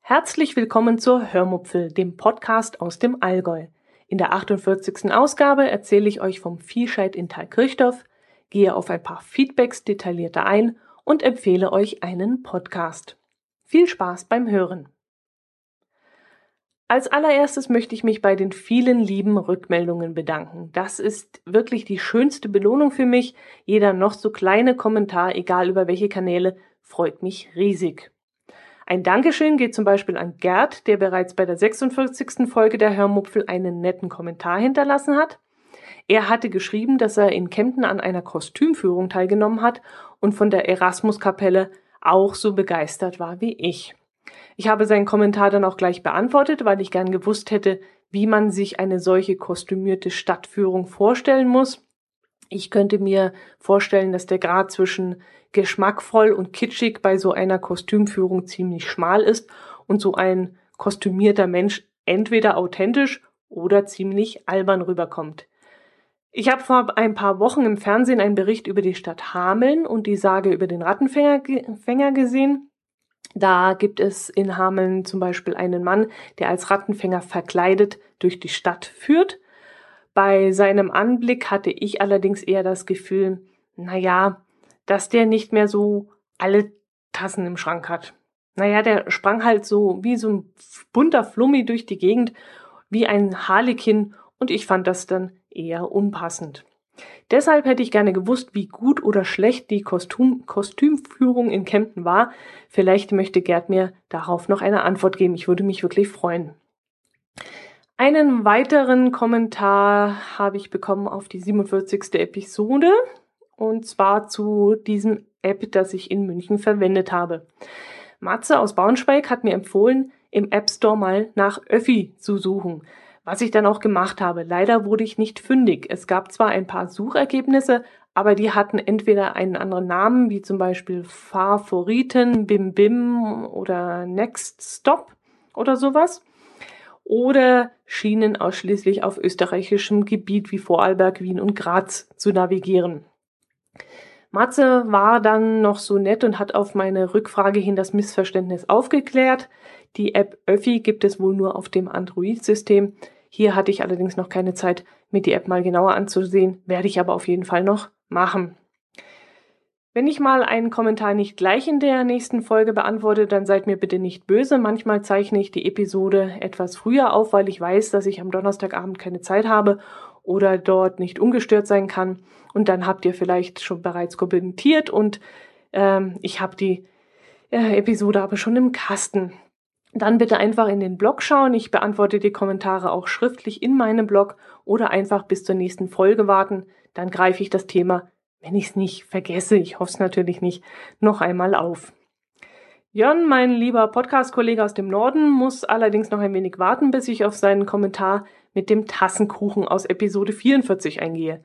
Herzlich willkommen zur Hörmupfel, dem Podcast aus dem Allgäu. In der 48. Ausgabe erzähle ich euch vom Viehscheid in Thalkirchdorf, gehe auf ein paar Feedbacks detaillierter ein und empfehle euch einen Podcast. Viel Spaß beim Hören. Als allererstes möchte ich mich bei den vielen lieben Rückmeldungen bedanken. Das ist wirklich die schönste Belohnung für mich. Jeder noch so kleine Kommentar, egal über welche Kanäle, freut mich riesig. Ein Dankeschön geht zum Beispiel an Gerd, der bereits bei der 46. Folge der Hörmupfel einen netten Kommentar hinterlassen hat. Er hatte geschrieben, dass er in Kempten an einer Kostümführung teilgenommen hat und von der Erasmus-Kapelle auch so begeistert war wie ich. Ich habe seinen Kommentar dann auch gleich beantwortet, weil ich gern gewusst hätte, wie man sich eine solche kostümierte Stadtführung vorstellen muss. Ich könnte mir vorstellen, dass der Grad zwischen geschmackvoll und kitschig bei so einer Kostümführung ziemlich schmal ist und so ein kostümierter Mensch entweder authentisch oder ziemlich albern rüberkommt. Ich habe vor ein paar Wochen im Fernsehen einen Bericht über die Stadt Hameln und die Sage über den Rattenfänger gesehen. Da gibt es in Hameln zum Beispiel einen Mann, der als Rattenfänger verkleidet durch die Stadt führt. Bei seinem Anblick hatte ich allerdings eher das Gefühl, na ja, dass der nicht mehr so alle Tassen im Schrank hat. Naja, der sprang halt so wie so ein bunter Flummi durch die Gegend, wie ein Harlekin, und ich fand das dann eher unpassend. Deshalb hätte ich gerne gewusst, wie gut oder schlecht die Kostüm Kostümführung in Kempten war. Vielleicht möchte Gerd mir darauf noch eine Antwort geben. Ich würde mich wirklich freuen. Einen weiteren Kommentar habe ich bekommen auf die 47. Episode und zwar zu diesem App, das ich in München verwendet habe. Matze aus Braunschweig hat mir empfohlen, im App Store mal nach Öffi zu suchen, was ich dann auch gemacht habe. Leider wurde ich nicht fündig. Es gab zwar ein paar Suchergebnisse, aber die hatten entweder einen anderen Namen, wie zum Beispiel Favoriten, Bim Bim oder Next Stop oder sowas, oder schienen ausschließlich auf österreichischem Gebiet wie Vorarlberg, Wien und Graz zu navigieren. Matze war dann noch so nett und hat auf meine Rückfrage hin das Missverständnis aufgeklärt. Die App Öffi gibt es wohl nur auf dem Android-System. Hier hatte ich allerdings noch keine Zeit, mir die App mal genauer anzusehen, werde ich aber auf jeden Fall noch machen. Wenn ich mal einen Kommentar nicht gleich in der nächsten Folge beantworte, dann seid mir bitte nicht böse. Manchmal zeichne ich die Episode etwas früher auf, weil ich weiß, dass ich am Donnerstagabend keine Zeit habe oder dort nicht ungestört sein kann. Und dann habt ihr vielleicht schon bereits kommentiert und ähm, ich habe die äh, Episode aber schon im Kasten. Dann bitte einfach in den Blog schauen. Ich beantworte die Kommentare auch schriftlich in meinem Blog oder einfach bis zur nächsten Folge warten. Dann greife ich das Thema, wenn ich es nicht vergesse, ich hoffe es natürlich nicht, noch einmal auf. Jörn, mein lieber Podcast-Kollege aus dem Norden, muss allerdings noch ein wenig warten, bis ich auf seinen Kommentar mit dem Tassenkuchen aus Episode 44 eingehe.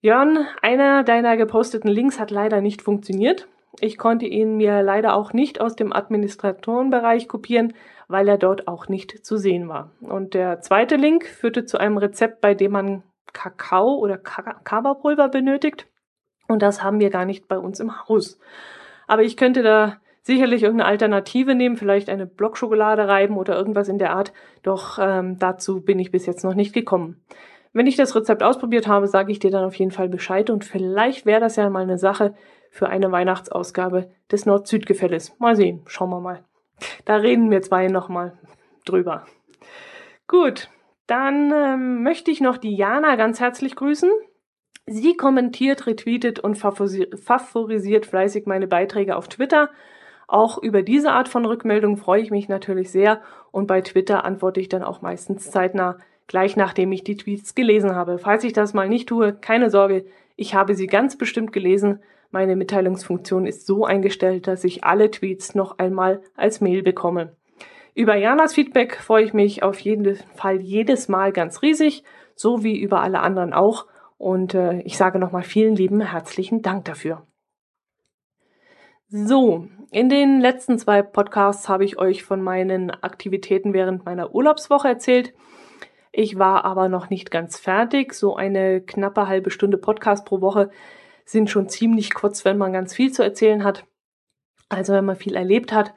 Jörn, einer deiner geposteten Links hat leider nicht funktioniert. Ich konnte ihn mir leider auch nicht aus dem Administratorenbereich kopieren, weil er dort auch nicht zu sehen war. Und der zweite Link führte zu einem Rezept, bei dem man Kakao oder Kakaopulver benötigt. Und das haben wir gar nicht bei uns im Haus. Aber ich könnte da sicherlich irgendeine Alternative nehmen, vielleicht eine Blockschokolade reiben oder irgendwas in der Art. Doch ähm, dazu bin ich bis jetzt noch nicht gekommen. Wenn ich das Rezept ausprobiert habe, sage ich dir dann auf jeden Fall Bescheid und vielleicht wäre das ja mal eine Sache für eine Weihnachtsausgabe des Nord-Süd-Gefälles. Mal sehen, schauen wir mal. Da reden wir zwei nochmal drüber. Gut, dann ähm, möchte ich noch die Jana ganz herzlich grüßen. Sie kommentiert, retweetet und favorisiert fleißig meine Beiträge auf Twitter auch über diese Art von Rückmeldung freue ich mich natürlich sehr und bei Twitter antworte ich dann auch meistens zeitnah, gleich nachdem ich die Tweets gelesen habe. Falls ich das mal nicht tue, keine Sorge, ich habe sie ganz bestimmt gelesen. Meine Mitteilungsfunktion ist so eingestellt, dass ich alle Tweets noch einmal als Mail bekomme. Über Janas Feedback freue ich mich auf jeden Fall jedes Mal ganz riesig, so wie über alle anderen auch. Und äh, ich sage nochmal vielen lieben herzlichen Dank dafür. So, in den letzten zwei Podcasts habe ich euch von meinen Aktivitäten während meiner Urlaubswoche erzählt. Ich war aber noch nicht ganz fertig. So eine knappe halbe Stunde Podcast pro Woche sind schon ziemlich kurz, wenn man ganz viel zu erzählen hat. Also wenn man viel erlebt hat.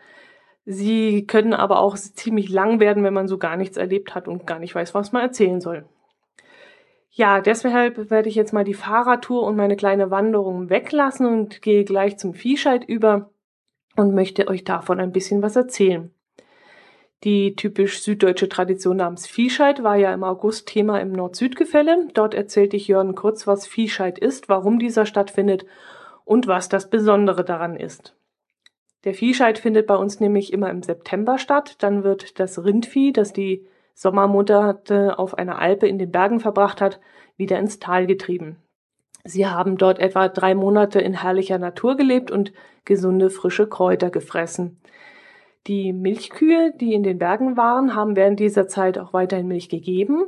Sie können aber auch ziemlich lang werden, wenn man so gar nichts erlebt hat und gar nicht weiß, was man erzählen soll. Ja, deshalb werde ich jetzt mal die Fahrradtour und meine kleine Wanderung weglassen und gehe gleich zum Viehscheid über und möchte euch davon ein bisschen was erzählen. Die typisch süddeutsche Tradition namens Viehscheid war ja im August Thema im Nord-Süd-Gefälle. Dort erzählte ich Jörn kurz, was Viehscheid ist, warum dieser stattfindet und was das Besondere daran ist. Der Viehscheid findet bei uns nämlich immer im September statt. Dann wird das Rindvieh, das die Sommermonate auf einer Alpe in den Bergen verbracht hat, wieder ins Tal getrieben. Sie haben dort etwa drei Monate in herrlicher Natur gelebt und gesunde frische Kräuter gefressen. Die Milchkühe, die in den Bergen waren, haben während dieser Zeit auch weiterhin Milch gegeben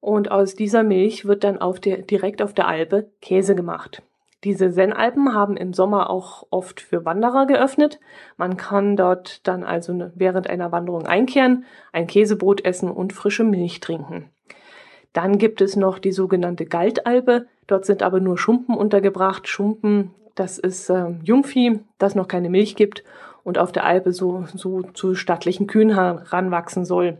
und aus dieser Milch wird dann auf der, direkt auf der Alpe Käse gemacht. Diese Sennalpen haben im Sommer auch oft für Wanderer geöffnet. Man kann dort dann also ne, während einer Wanderung einkehren, ein Käsebrot essen und frische Milch trinken. Dann gibt es noch die sogenannte Galtalpe. Dort sind aber nur Schumpen untergebracht. Schumpen, das ist äh, Jungvieh, das noch keine Milch gibt und auf der Alpe so, so zu stattlichen Kühen heranwachsen soll.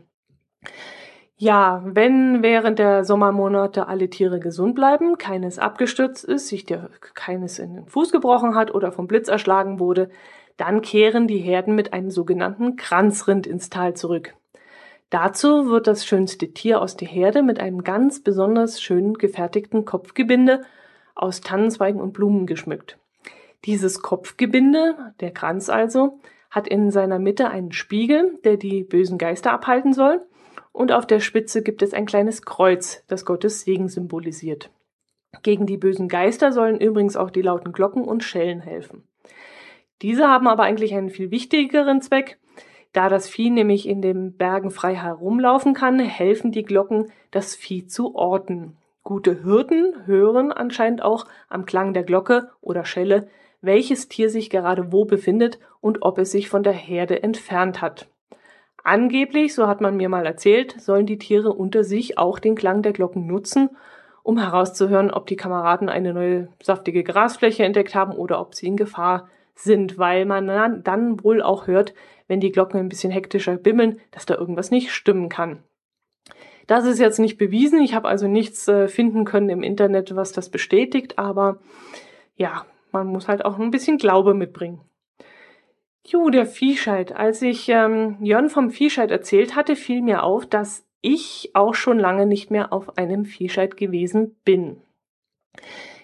Ja, wenn während der Sommermonate alle Tiere gesund bleiben, keines abgestürzt ist, sich der, keines in den Fuß gebrochen hat oder vom Blitz erschlagen wurde, dann kehren die Herden mit einem sogenannten Kranzrind ins Tal zurück. Dazu wird das schönste Tier aus der Herde mit einem ganz besonders schön gefertigten Kopfgebinde aus Tannenzweigen und Blumen geschmückt. Dieses Kopfgebinde, der Kranz also, hat in seiner Mitte einen Spiegel, der die bösen Geister abhalten soll, und auf der Spitze gibt es ein kleines Kreuz, das Gottes Segen symbolisiert. Gegen die bösen Geister sollen übrigens auch die lauten Glocken und Schellen helfen. Diese haben aber eigentlich einen viel wichtigeren Zweck. Da das Vieh nämlich in den Bergen frei herumlaufen kann, helfen die Glocken, das Vieh zu orten. Gute Hirten hören anscheinend auch am Klang der Glocke oder Schelle, welches Tier sich gerade wo befindet und ob es sich von der Herde entfernt hat. Angeblich, so hat man mir mal erzählt, sollen die Tiere unter sich auch den Klang der Glocken nutzen, um herauszuhören, ob die Kameraden eine neue saftige Grasfläche entdeckt haben oder ob sie in Gefahr sind, weil man dann wohl auch hört, wenn die Glocken ein bisschen hektischer bimmeln, dass da irgendwas nicht stimmen kann. Das ist jetzt nicht bewiesen, ich habe also nichts äh, finden können im Internet, was das bestätigt, aber ja, man muss halt auch ein bisschen Glaube mitbringen. Jo, der Viehscheid. Als ich ähm, Jörn vom Viehscheid erzählt hatte, fiel mir auf, dass ich auch schon lange nicht mehr auf einem Viehscheid gewesen bin.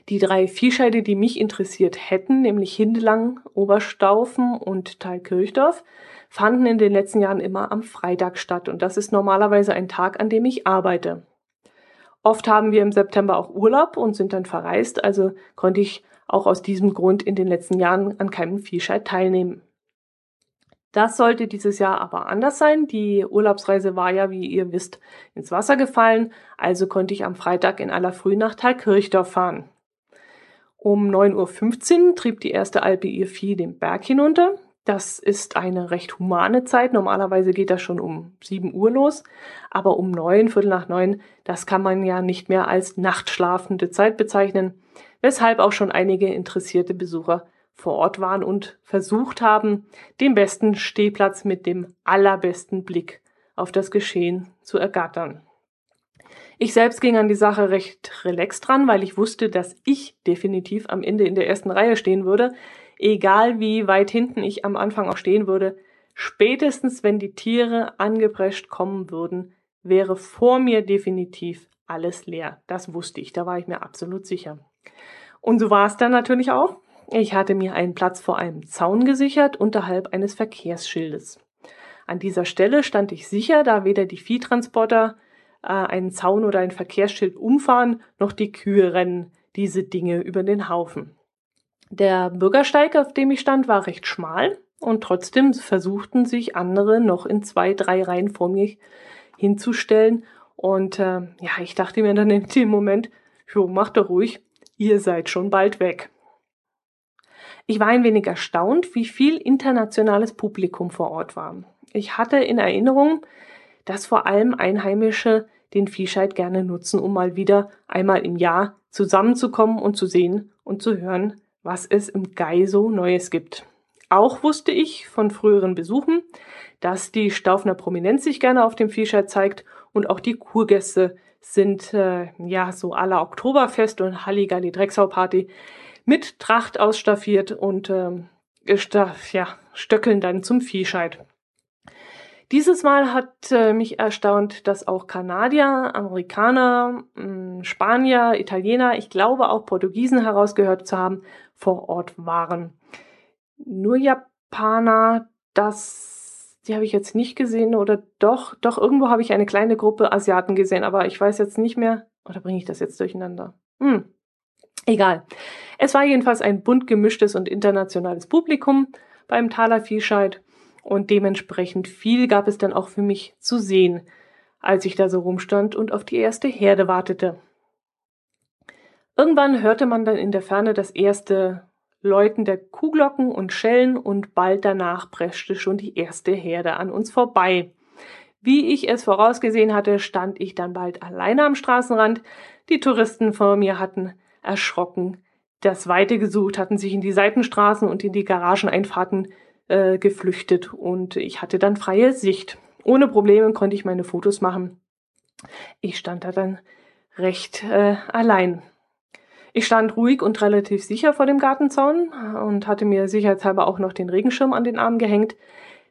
Die drei Viehscheide, die mich interessiert hätten, nämlich Hindelang, Oberstaufen und Thalkirchdorf, fanden in den letzten Jahren immer am Freitag statt und das ist normalerweise ein Tag, an dem ich arbeite. Oft haben wir im September auch Urlaub und sind dann verreist, also konnte ich auch aus diesem Grund in den letzten Jahren an keinem Viehscheid teilnehmen. Das sollte dieses Jahr aber anders sein. Die Urlaubsreise war ja, wie ihr wisst, ins Wasser gefallen, also konnte ich am Freitag in aller Früh nach Thalkirchdorf fahren. Um 9.15 Uhr trieb die erste Alpe ihr Vieh den Berg hinunter. Das ist eine recht humane Zeit. Normalerweise geht das schon um 7 Uhr los. Aber um 9, Viertel nach 9, das kann man ja nicht mehr als nachtschlafende Zeit bezeichnen. Weshalb auch schon einige interessierte Besucher vor Ort waren und versucht haben, den besten Stehplatz mit dem allerbesten Blick auf das Geschehen zu ergattern. Ich selbst ging an die Sache recht relaxed dran, weil ich wusste, dass ich definitiv am Ende in der ersten Reihe stehen würde, egal wie weit hinten ich am Anfang auch stehen würde. Spätestens wenn die Tiere angeprescht kommen würden, wäre vor mir definitiv alles leer. Das wusste ich, da war ich mir absolut sicher. Und so war es dann natürlich auch. Ich hatte mir einen Platz vor einem Zaun gesichert, unterhalb eines Verkehrsschildes. An dieser Stelle stand ich sicher, da weder die Viehtransporter äh, einen Zaun oder ein Verkehrsschild umfahren, noch die Kühe rennen diese Dinge über den Haufen. Der Bürgersteig, auf dem ich stand, war recht schmal und trotzdem versuchten sich andere noch in zwei, drei Reihen vor mir hinzustellen. Und äh, ja, ich dachte mir dann in dem Moment, jo, macht doch ruhig, ihr seid schon bald weg. Ich war ein wenig erstaunt, wie viel internationales Publikum vor Ort war. Ich hatte in Erinnerung, dass vor allem Einheimische den Viehscheid gerne nutzen, um mal wieder einmal im Jahr zusammenzukommen und zu sehen und zu hören, was es im Gai so Neues gibt. Auch wusste ich von früheren Besuchen, dass die Staufner Prominenz sich gerne auf dem Viehscheid zeigt und auch die Kurgäste sind äh, ja so aller Oktoberfest und Halligalli Drecksau Party mit Tracht ausstaffiert und ähm, ja, stöckeln dann zum Viehscheid. Dieses Mal hat äh, mich erstaunt, dass auch Kanadier, Amerikaner, mh, hm, Spanier, Italiener, ich glaube auch Portugiesen herausgehört zu haben, vor Ort waren. Nur Japaner, das, die habe ich jetzt nicht gesehen oder doch, doch irgendwo habe ich eine kleine Gruppe Asiaten gesehen, aber ich weiß jetzt nicht mehr, oder bringe ich das jetzt durcheinander? Hm, egal. Es war jedenfalls ein bunt gemischtes und internationales Publikum beim Thaler Viehscheid und dementsprechend viel gab es dann auch für mich zu sehen, als ich da so rumstand und auf die erste Herde wartete. Irgendwann hörte man dann in der Ferne das erste Läuten der Kuhglocken und Schellen und bald danach preschte schon die erste Herde an uns vorbei. Wie ich es vorausgesehen hatte, stand ich dann bald alleine am Straßenrand. Die Touristen vor mir hatten erschrocken das Weite gesucht, hatten sich in die Seitenstraßen und in die Garageneinfahrten äh, geflüchtet und ich hatte dann freie Sicht. Ohne Probleme konnte ich meine Fotos machen. Ich stand da dann recht äh, allein. Ich stand ruhig und relativ sicher vor dem Gartenzaun und hatte mir sicherheitshalber auch noch den Regenschirm an den Arm gehängt,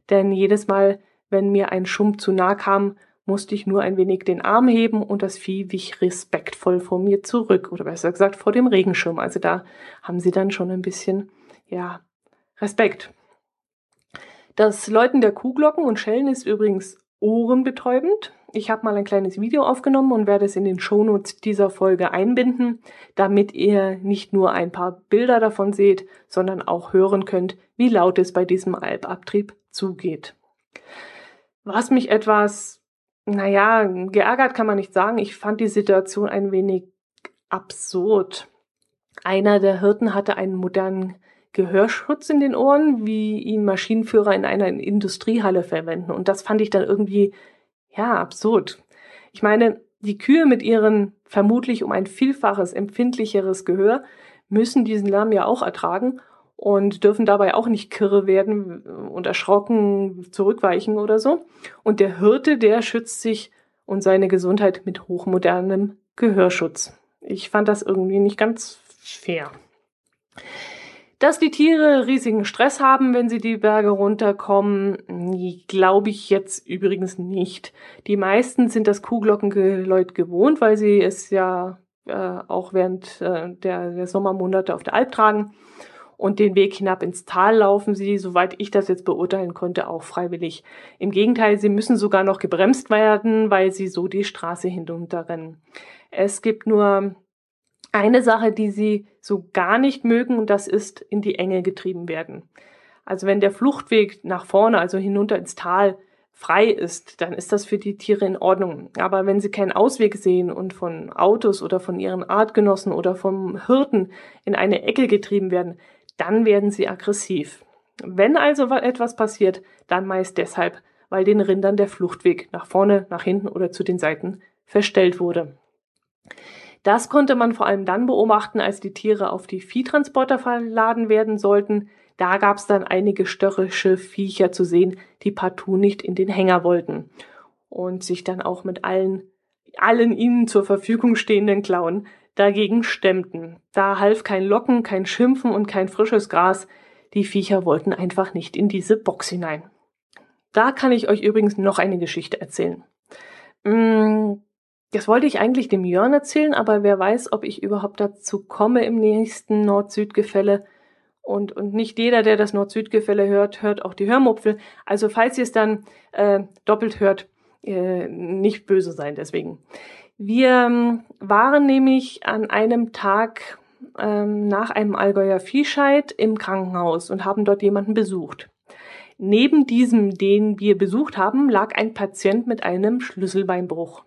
denn jedes Mal, wenn mir ein Schumm zu nah kam, musste ich nur ein wenig den Arm heben und das Vieh wich respektvoll vor mir zurück oder besser gesagt vor dem Regenschirm. Also da haben sie dann schon ein bisschen, ja, Respekt. Das Läuten der Kuhglocken und Schellen ist übrigens ohrenbetäubend. Ich habe mal ein kleines Video aufgenommen und werde es in den Shownotes dieser Folge einbinden, damit ihr nicht nur ein paar Bilder davon seht, sondern auch hören könnt, wie laut es bei diesem Alpabtrieb zugeht. Was mich etwas, naja, geärgert kann man nicht sagen. Ich fand die Situation ein wenig absurd. Einer der Hirten hatte einen modernen Gehörschutz in den Ohren, wie ihn Maschinenführer in einer Industriehalle verwenden. Und das fand ich dann irgendwie, ja, absurd. Ich meine, die Kühe mit ihren vermutlich um ein Vielfaches empfindlicheres Gehör müssen diesen Lärm ja auch ertragen und dürfen dabei auch nicht kirre werden und erschrocken zurückweichen oder so. Und der Hirte, der schützt sich und seine Gesundheit mit hochmodernem Gehörschutz. Ich fand das irgendwie nicht ganz fair. Dass die Tiere riesigen Stress haben, wenn sie die Berge runterkommen, glaube ich jetzt übrigens nicht. Die meisten sind das Kuhglockengeläut gewohnt, weil sie es ja äh, auch während äh, der, der Sommermonate auf der Alp tragen. Und den Weg hinab ins Tal laufen sie, soweit ich das jetzt beurteilen konnte, auch freiwillig. Im Gegenteil, sie müssen sogar noch gebremst werden, weil sie so die Straße hinunterrennen. Es gibt nur eine Sache, die sie so gar nicht mögen, und das ist in die Enge getrieben werden. Also wenn der Fluchtweg nach vorne, also hinunter ins Tal, frei ist, dann ist das für die Tiere in Ordnung. Aber wenn sie keinen Ausweg sehen und von Autos oder von ihren Artgenossen oder vom Hirten in eine Ecke getrieben werden, dann werden sie aggressiv. Wenn also etwas passiert, dann meist deshalb, weil den Rindern der Fluchtweg nach vorne, nach hinten oder zu den Seiten verstellt wurde. Das konnte man vor allem dann beobachten, als die Tiere auf die Viehtransporter verladen werden sollten. Da gab es dann einige störrische Viecher zu sehen, die partout nicht in den Hänger wollten und sich dann auch mit allen, allen ihnen zur Verfügung stehenden Klauen dagegen stemmten. Da half kein Locken, kein Schimpfen und kein frisches Gras. Die Viecher wollten einfach nicht in diese Box hinein. Da kann ich euch übrigens noch eine Geschichte erzählen. Mm, das wollte ich eigentlich dem Jörn erzählen, aber wer weiß, ob ich überhaupt dazu komme im nächsten Nord-Süd-Gefälle. Und, und nicht jeder, der das Nord-Süd-Gefälle hört, hört auch die Hörmupfel. Also falls ihr es dann äh, doppelt hört, äh, nicht böse sein deswegen. Wir ähm, waren nämlich an einem Tag ähm, nach einem Allgäuer Viehscheid im Krankenhaus und haben dort jemanden besucht. Neben diesem, den wir besucht haben, lag ein Patient mit einem Schlüsselbeinbruch.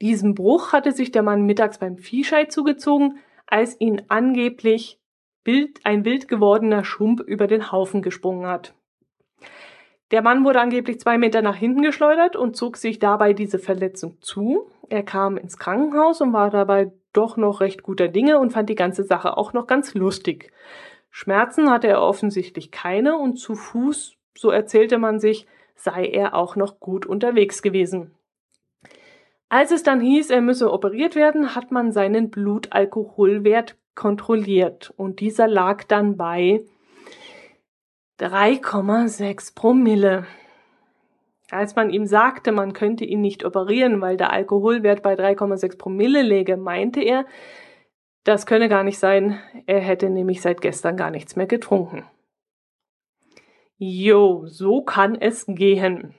Diesen Bruch hatte sich der Mann mittags beim Viehscheid zugezogen, als ihn angeblich Bild, ein wild gewordener Schump über den Haufen gesprungen hat. Der Mann wurde angeblich zwei Meter nach hinten geschleudert und zog sich dabei diese Verletzung zu. Er kam ins Krankenhaus und war dabei doch noch recht guter Dinge und fand die ganze Sache auch noch ganz lustig. Schmerzen hatte er offensichtlich keine und zu Fuß, so erzählte man sich, sei er auch noch gut unterwegs gewesen. Als es dann hieß, er müsse operiert werden, hat man seinen Blutalkoholwert kontrolliert und dieser lag dann bei 3,6 Promille. Als man ihm sagte, man könnte ihn nicht operieren, weil der Alkoholwert bei 3,6 Promille läge, meinte er, das könne gar nicht sein, er hätte nämlich seit gestern gar nichts mehr getrunken. Jo, so kann es gehen.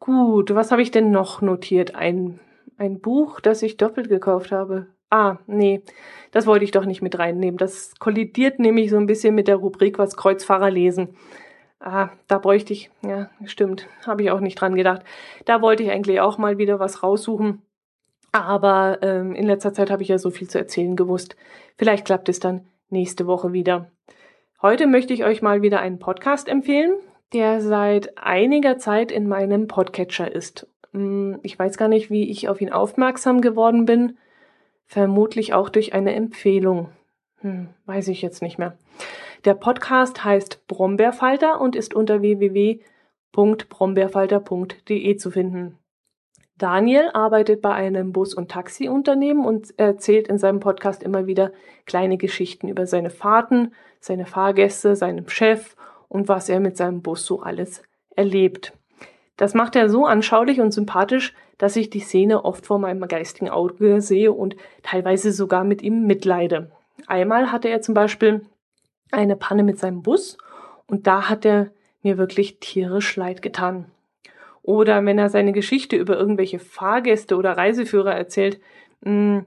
Gut, was habe ich denn noch notiert? Ein, ein Buch, das ich doppelt gekauft habe. Ah, nee, das wollte ich doch nicht mit reinnehmen. Das kollidiert nämlich so ein bisschen mit der Rubrik, was Kreuzfahrer lesen. Ah, da bräuchte ich, ja, stimmt, habe ich auch nicht dran gedacht. Da wollte ich eigentlich auch mal wieder was raussuchen. Aber ähm, in letzter Zeit habe ich ja so viel zu erzählen gewusst. Vielleicht klappt es dann nächste Woche wieder. Heute möchte ich euch mal wieder einen Podcast empfehlen der seit einiger Zeit in meinem Podcatcher ist. Hm, ich weiß gar nicht, wie ich auf ihn aufmerksam geworden bin. Vermutlich auch durch eine Empfehlung. Hm, weiß ich jetzt nicht mehr. Der Podcast heißt Brombeerfalter und ist unter www.brombeerfalter.de zu finden. Daniel arbeitet bei einem Bus- und Taxiunternehmen und erzählt in seinem Podcast immer wieder kleine Geschichten über seine Fahrten, seine Fahrgäste, seinem Chef und was er mit seinem Bus so alles erlebt. Das macht er so anschaulich und sympathisch, dass ich die Szene oft vor meinem geistigen Auge sehe und teilweise sogar mit ihm mitleide. Einmal hatte er zum Beispiel eine Panne mit seinem Bus und da hat er mir wirklich tierisch leid getan. Oder wenn er seine Geschichte über irgendwelche Fahrgäste oder Reiseführer erzählt, mh, hm,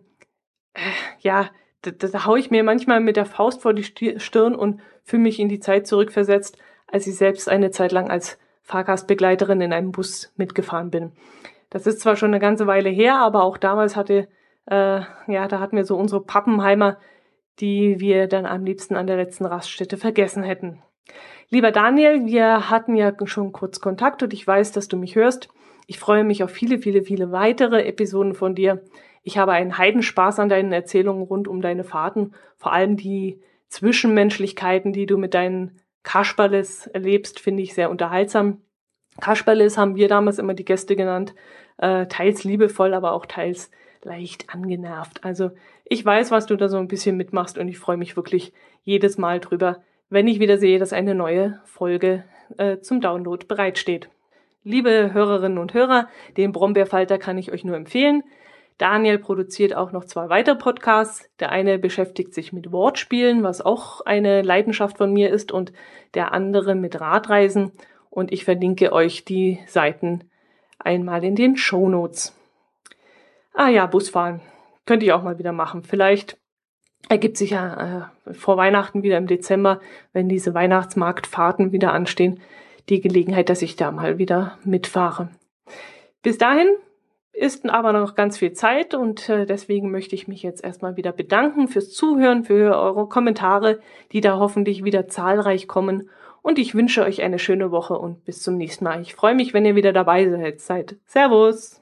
äh, ja, da, da haue ich mir manchmal mit der Faust vor die Stirn und fühle mich in die Zeit zurückversetzt, als ich selbst eine Zeit lang als Fahrgastbegleiterin in einem Bus mitgefahren bin. Das ist zwar schon eine ganze Weile her, aber auch damals hatte, äh, ja, da hatten wir so unsere Pappenheimer, die wir dann am liebsten an der letzten Raststätte vergessen hätten. Lieber Daniel, wir hatten ja schon kurz Kontakt und ich weiß, dass du mich hörst. Ich freue mich auf viele, viele, viele weitere Episoden von dir. Ich habe einen Heidenspaß an deinen Erzählungen rund um deine Fahrten, vor allem die Zwischenmenschlichkeiten, die du mit deinen Kasperles erlebst, finde ich sehr unterhaltsam. Kasperles haben wir damals immer die Gäste genannt, äh, teils liebevoll, aber auch teils leicht angenervt. Also ich weiß, was du da so ein bisschen mitmachst und ich freue mich wirklich jedes Mal drüber, wenn ich wieder sehe, dass eine neue Folge äh, zum Download bereitsteht. Liebe Hörerinnen und Hörer, den Brombeerfalter kann ich euch nur empfehlen. Daniel produziert auch noch zwei weitere Podcasts. Der eine beschäftigt sich mit Wortspielen, was auch eine Leidenschaft von mir ist, und der andere mit Radreisen. Und ich verlinke euch die Seiten einmal in den Show Notes. Ah ja, Busfahren. Könnte ich auch mal wieder machen. Vielleicht ergibt sich ja äh, vor Weihnachten wieder im Dezember, wenn diese Weihnachtsmarktfahrten wieder anstehen, die Gelegenheit, dass ich da mal wieder mitfahre. Bis dahin ist aber noch ganz viel Zeit und äh, deswegen möchte ich mich jetzt erstmal wieder bedanken fürs Zuhören, für eure Kommentare, die da hoffentlich wieder zahlreich kommen. Und ich wünsche euch eine schöne Woche und bis zum nächsten Mal. Ich freue mich, wenn ihr wieder dabei seid. Servus!